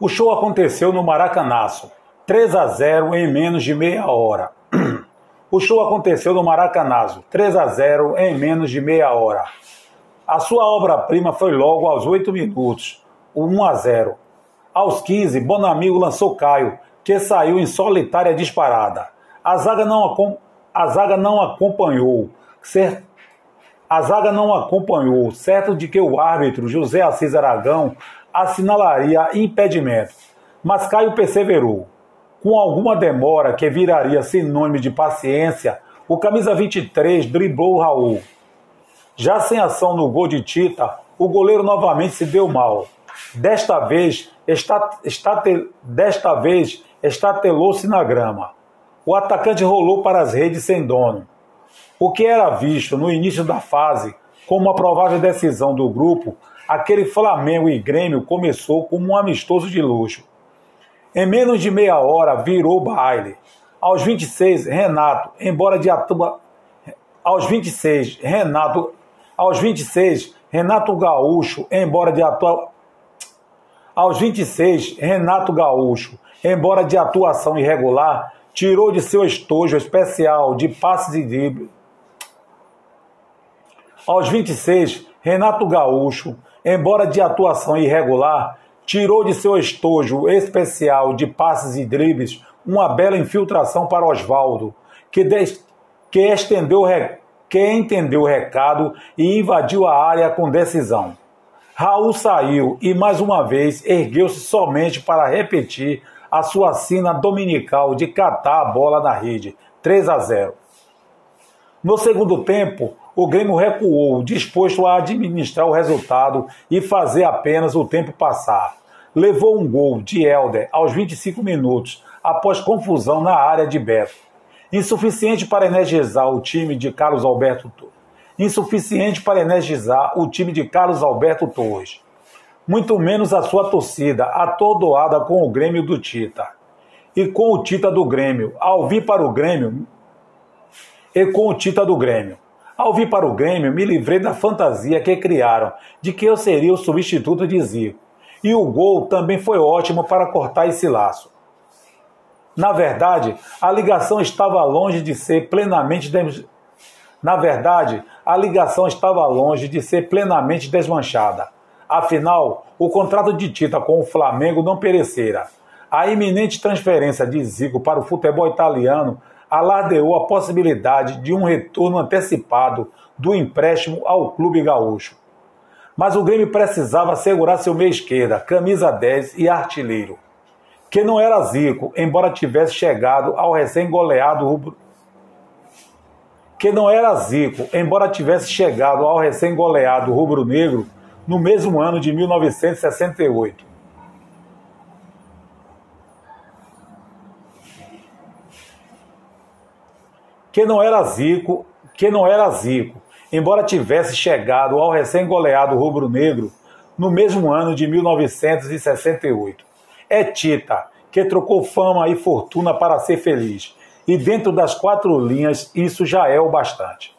O show aconteceu no Maracanaço, 3 a 0 em menos de meia hora. O show aconteceu no Maracanazo, 3 a 0 em menos de meia hora. A sua obra-prima foi logo aos 8 minutos, 1 a 0. Aos 15, Bonamigo lançou Caio, que saiu em solitária disparada. A zaga não, a zaga não acompanhou, certo? A zaga não acompanhou, certo de que o árbitro José Assis Aragão assinalaria impedimento. Mas Caio perseverou. Com alguma demora que viraria sinônimo de paciência, o camisa 23 driblou Raul. Já sem ação no gol de Tita, o goleiro novamente se deu mal. Desta vez, está, está, desta vez estatelou-se na grama. O atacante rolou para as redes sem dono. O que era visto no início da fase como uma provável decisão do grupo, aquele Flamengo e Grêmio começou como um amistoso de luxo. Em menos de meia hora virou baile. Aos 26, Renato, embora de atua... aos 26, Renato, aos 26, Renato Gaúcho, embora de atua... aos 26, Renato Gaúcho, embora de atuação irregular, tirou de seu estojo especial de passes e dribles. Aos 26, Renato Gaúcho, embora de atuação irregular, tirou de seu estojo especial de passes e dribles uma bela infiltração para Oswaldo, que, que, estendeu, que entendeu o recado e invadiu a área com decisão. Raul saiu e mais uma vez ergueu-se somente para repetir a sua sina dominical de catar a bola na rede, 3 a 0. No segundo tempo, o Grêmio recuou, disposto a administrar o resultado e fazer apenas o tempo passar. Levou um gol de Helder aos 25 minutos, após confusão na área de Beto. Insuficiente para energizar o time de Carlos Alberto Insuficiente para energizar o time de Carlos Alberto Torres muito menos a sua torcida, atordoada com o Grêmio do Tita. E com o Tita do Grêmio, ao vir para o Grêmio, e com o Tita do Grêmio. Ao vir para o Grêmio, me livrei da fantasia que criaram de que eu seria o substituto de Zico. E o gol também foi ótimo para cortar esse laço. Na verdade, a ligação estava longe de ser plenamente. Na verdade, a ligação estava longe de ser plenamente desmanchada. Afinal, o contrato de Tita com o Flamengo não perecera. A iminente transferência de Zico para o futebol italiano alardeou a possibilidade de um retorno antecipado do empréstimo ao clube gaúcho. Mas o Grêmio precisava segurar seu meia esquerda, camisa 10 e artilheiro, que não era Zico, embora tivesse chegado ao recém-goleado que não era Zico, embora tivesse chegado ao recém-goleado rubro-negro no mesmo ano de 1968. Que não era Zico, que não era Zico, embora tivesse chegado ao recém-goleado rubro-negro no mesmo ano de 1968. É Tita, que trocou fama e fortuna para ser feliz. E dentro das quatro linhas, isso já é o bastante.